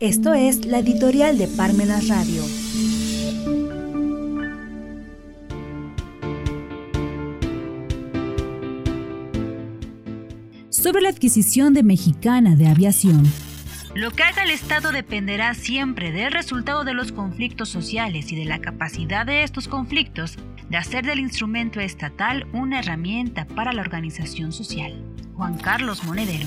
Esto es la editorial de Parmenas Radio. Sobre la adquisición de Mexicana de Aviación. Lo que haga el Estado dependerá siempre del resultado de los conflictos sociales y de la capacidad de estos conflictos de hacer del instrumento estatal una herramienta para la organización social. Juan Carlos Monedero.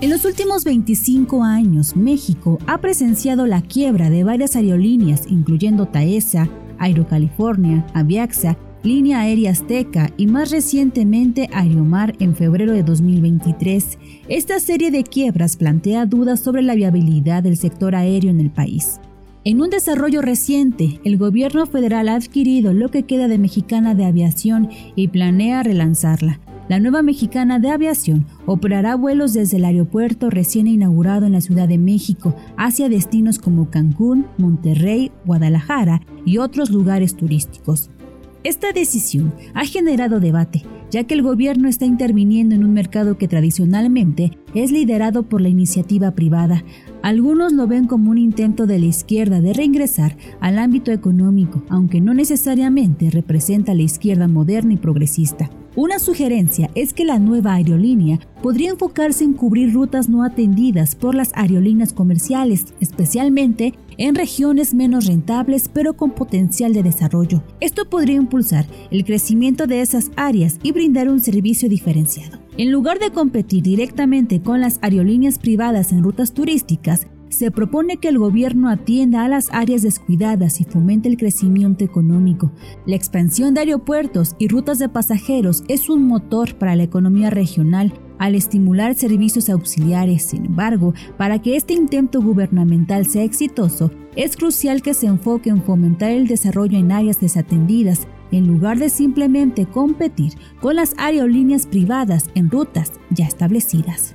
En los últimos 25 años, México ha presenciado la quiebra de varias aerolíneas, incluyendo Taesa, Aerocalifornia, Aviaxa, Línea Aérea Azteca y más recientemente Aeromar en febrero de 2023. Esta serie de quiebras plantea dudas sobre la viabilidad del sector aéreo en el país. En un desarrollo reciente, el gobierno federal ha adquirido lo que queda de Mexicana de Aviación y planea relanzarla, la nueva mexicana de aviación operará vuelos desde el aeropuerto recién inaugurado en la Ciudad de México hacia destinos como Cancún, Monterrey, Guadalajara y otros lugares turísticos. Esta decisión ha generado debate, ya que el gobierno está interviniendo en un mercado que tradicionalmente es liderado por la iniciativa privada. Algunos lo ven como un intento de la izquierda de reingresar al ámbito económico, aunque no necesariamente representa la izquierda moderna y progresista. Una sugerencia es que la nueva aerolínea podría enfocarse en cubrir rutas no atendidas por las aerolíneas comerciales, especialmente en regiones menos rentables pero con potencial de desarrollo. Esto podría impulsar el crecimiento de esas áreas y brindar un servicio diferenciado. En lugar de competir directamente con las aerolíneas privadas en rutas turísticas, se propone que el gobierno atienda a las áreas descuidadas y fomente el crecimiento económico. La expansión de aeropuertos y rutas de pasajeros es un motor para la economía regional al estimular servicios auxiliares. Sin embargo, para que este intento gubernamental sea exitoso, es crucial que se enfoque en fomentar el desarrollo en áreas desatendidas en lugar de simplemente competir con las aerolíneas privadas en rutas ya establecidas.